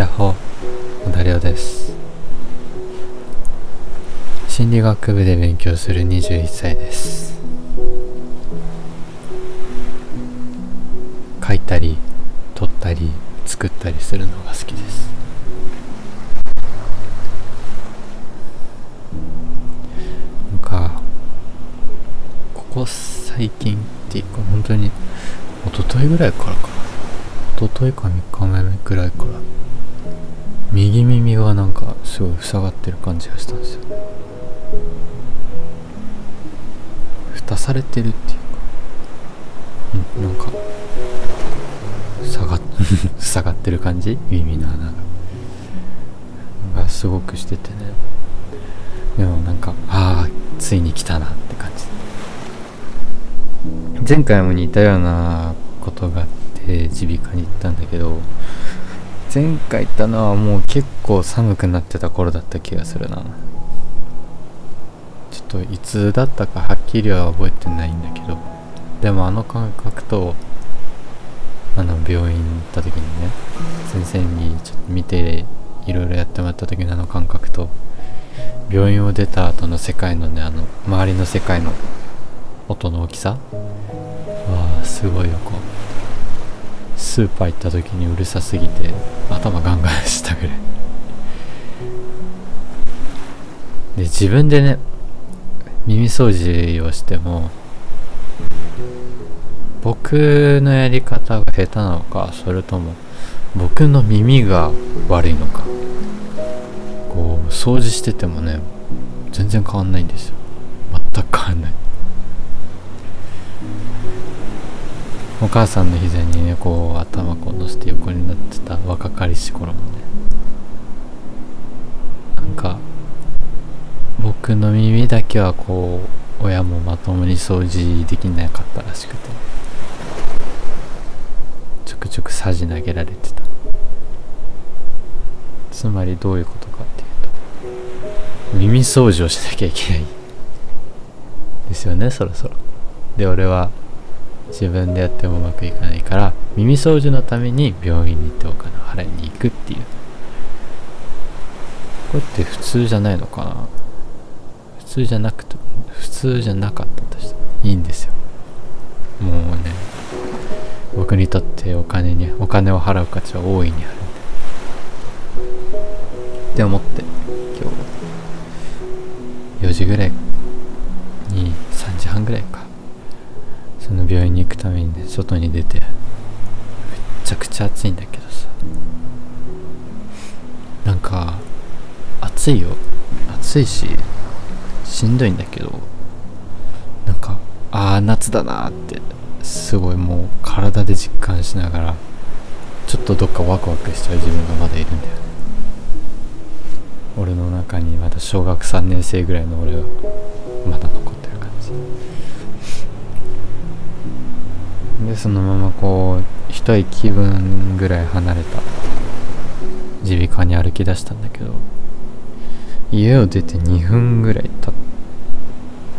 やっほー、小田亮です。心理学部で勉強する21歳です。書いたり、撮ったり、作ったりするのが好きです。なんか、ここ最近っていうか、本当に、一昨日ぐらいからかな。一昨日か3日目くらいから右耳がなんかすごい塞がってる感じがしたんですよ。ね蓋されてるっていうかうんなんか塞がっ 塞がってる感じ？耳の穴が。がすごくしててね。でもなんかああついに来たなって感じ。前回も似たようなことがあって耳鼻科に行ったんだけど前回行ったのはもう結構寒くなってた頃だった気がするな。ちょっといつだったかはっきりは覚えてないんだけどでもあの感覚とあの病院行った時にね先生にちょっと見ていろいろやってもらった時のあの感覚と病院を出た後の世界のねあの周りの世界の音の大きさわあすごいよこうスーパー行った時にうるさすぎて頭ガンガンしたぐらい。で自分でね耳掃除をしても僕のやり方が下手なのかそれとも僕の耳が悪いのかこう掃除しててもね全然変わんないんですよ。全く変わんない。お母さんの膝にねこう頭こう乗せて横になってた若かりし頃もね。なんか僕の耳だけはこう親もまともに掃除できなかったらしくてちょくちょくさじ投げられてた。つまりどういうことかっていうと耳掃除をしなきゃいけない。ですよねそろそろ。で俺は自分でやってもうまくいかないから耳掃除のために病院に行ってお金を払いに行くっていう。これって普通じゃないのかな？普通じゃなくて普通じゃなかったとしていいんですよ。もうね僕にとってお金にお金を払う価値は大いにあるんで。って思って今日4時ぐらいためにね外に出てめっちゃくちゃ暑いんだけどさ。なんか暑いよ。暑いししんどいんだけどなんかああ夏だなってすごいもう体で実感しながらちょっとどっかワクワクしちゃう自分がまだいるんだよね。俺の中にまだ小学3年生ぐらいの俺がまだ残ってる感じ。でそのままこう一息分ぐらい離れた。耳鼻科に歩き出したんだけど。家を出て2分ぐらい経っ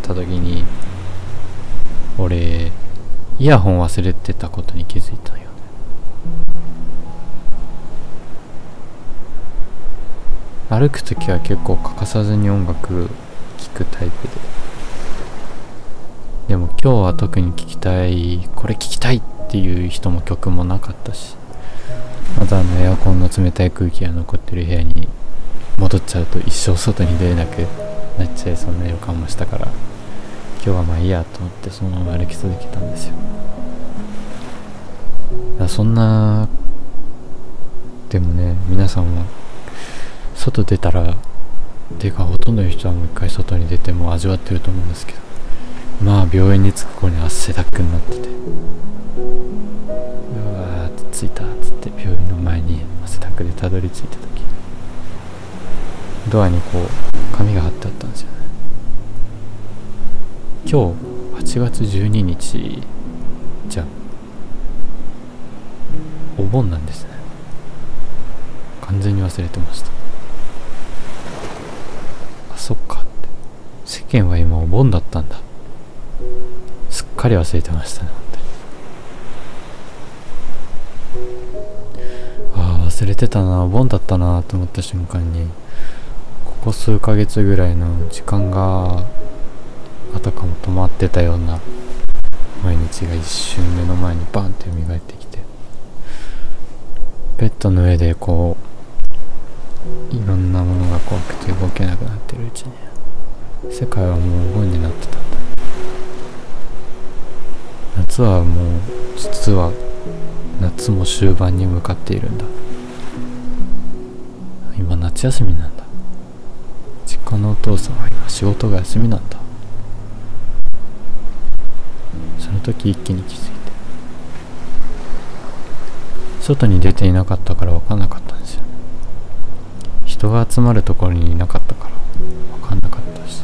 た時に俺イヤホン忘れてたことに気づいたよね。歩く時は結構欠かさずに音楽聴くタイプで。今日は特に聴きたいこれ聴きたいっていう人も曲もなかったし。またあのエアコンの冷たい空気が残ってる部屋に戻っちゃうと一生外に出れなくなっちゃいそうな予感もしたから今日はまあいいやと思ってそのまま歩き続けたんですよ。だそんなでもね皆さんは外出たらていうかほとんどの人はもう一回外に出ても味わってると思うんですけど。まあ病院に着く頃に汗だくになってて。うわーって着いた。っつって病院の前に汗だくでたどり着いた時。ドアにこう紙が貼ってあったんですよね。今日8月12日じゃお盆なんですね。完全に忘れてました。あそっかって。世間は今お盆だったんだ。かり忘れてましたねああ忘忘れてたなお盆だったなと思った瞬間にここ数ヶ月ぐらいの時間があたかも止まってたような毎日が一瞬目の前にバンって蘇ってきてベッドの上でこういろんなものが怖くて動けなくなってるうちに世界はもうお盆になってたんだ夏はもう実は夏も終盤に向かっているんだ。今夏休みなんだ。実家のお父さんは今仕事が休みなんだ。その時一気に気づいて。外に出ていなかったから分かんなかったんですよ人が集まるところにいなかったから分かんなかったし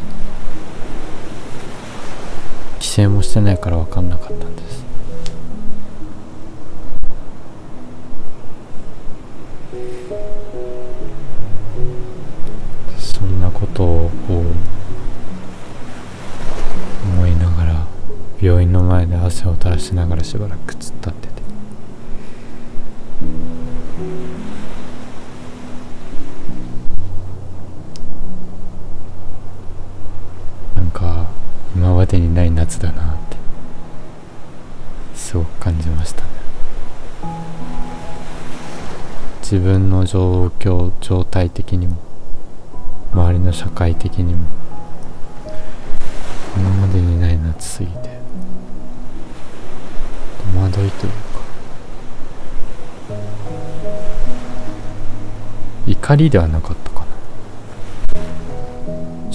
規制もしてないから分かんなかったんです。そんなことを思いながら病院の前で汗を垂らしながらしばらく突っ立ってて。ない夏だなって。すごく感じましたね。自分の状況状態的にも周りの社会的にも今までにない夏すぎて戸惑いというか怒りではなかったかな。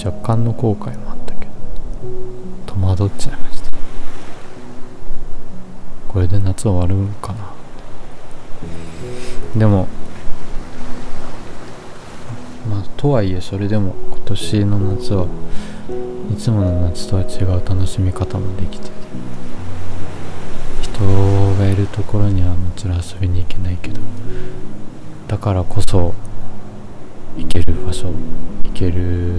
若干の後悔も惑っちゃいました。これで夏終わるかな。でもまあとはいえそれでも今年の夏はいつもの夏とは違う楽しみ方もできてて人がいるところにはもちろん遊びに行けないけどだからこそ行ける場所行ける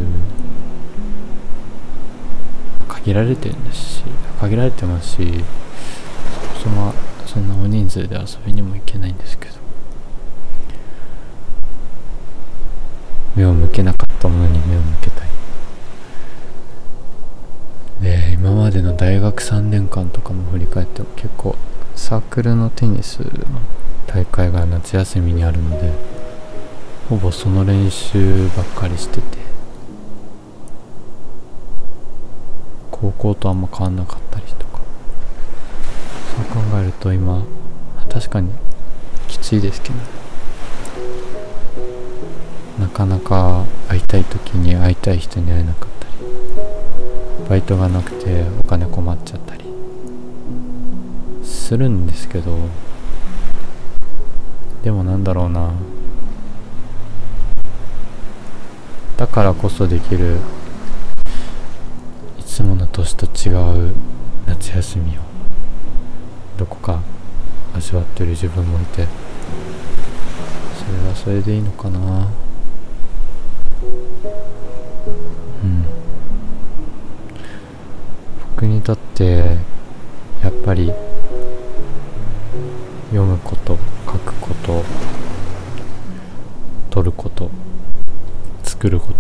限られてるんですし限られてますしそのそんな大人数で遊びにも行けないんですけど。目を向けなかったものに目を向けたい。で今までの大学3年間とかも振り返っても結構サークルのテニスの大会が夏休みにあるのでほぼその練習ばっかりしてて。高校とあんま変わんなかったりとか。そう考えると今確かにきついですけど。なかなか会いたい時に会いたい人に会えなかったり。バイトがなくてお金困っちゃったり。するんですけど。でもなんだろうな。だからこそできるつもの年と違う夏休みをどこか味わってる自分もいてそれはそれでいいのかな。うん。僕にとってやっぱり読むこと書くこと撮ること作るこ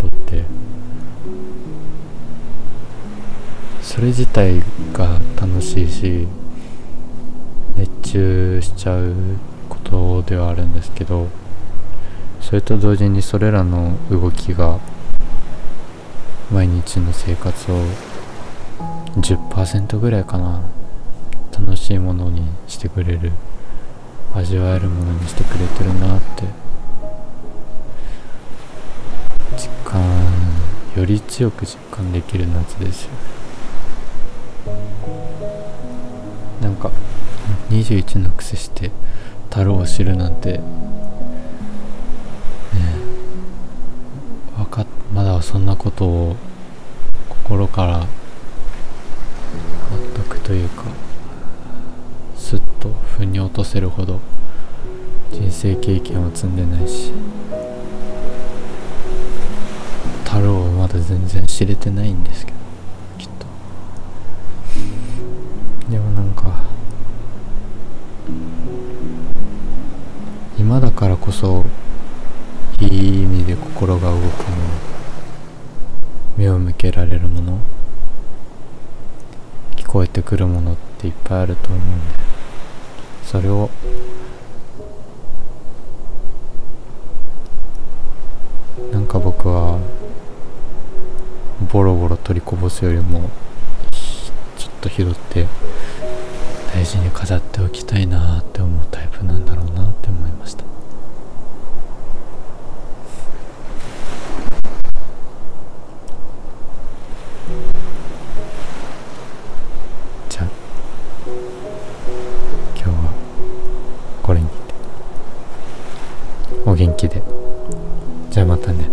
それ自体が楽しいし熱中しちゃうことではあるんですけどそれと同時にそれらの動きが毎日の生活を10%ぐらいかな楽しいものにしてくれる味わえるものにしてくれてるなって実感より強く実感できる夏ですよ。なか。21の癖して太郎を知るなんて。ねわかまだそんなことを心から納得というかすっと腑に落とせるほど人生経験を積んでないし太郎はまだ全然知れてないんですけど。だからこそいい意味で心が動くもの目を向けられるもの聞こえてくるものっていっぱいあると思うんでそれをなんか僕はボロボロ取りこぼすよりもちょっと拾って大事に飾っておきたいなって思うタイプなんだろうな。お元気で。じゃあまたね。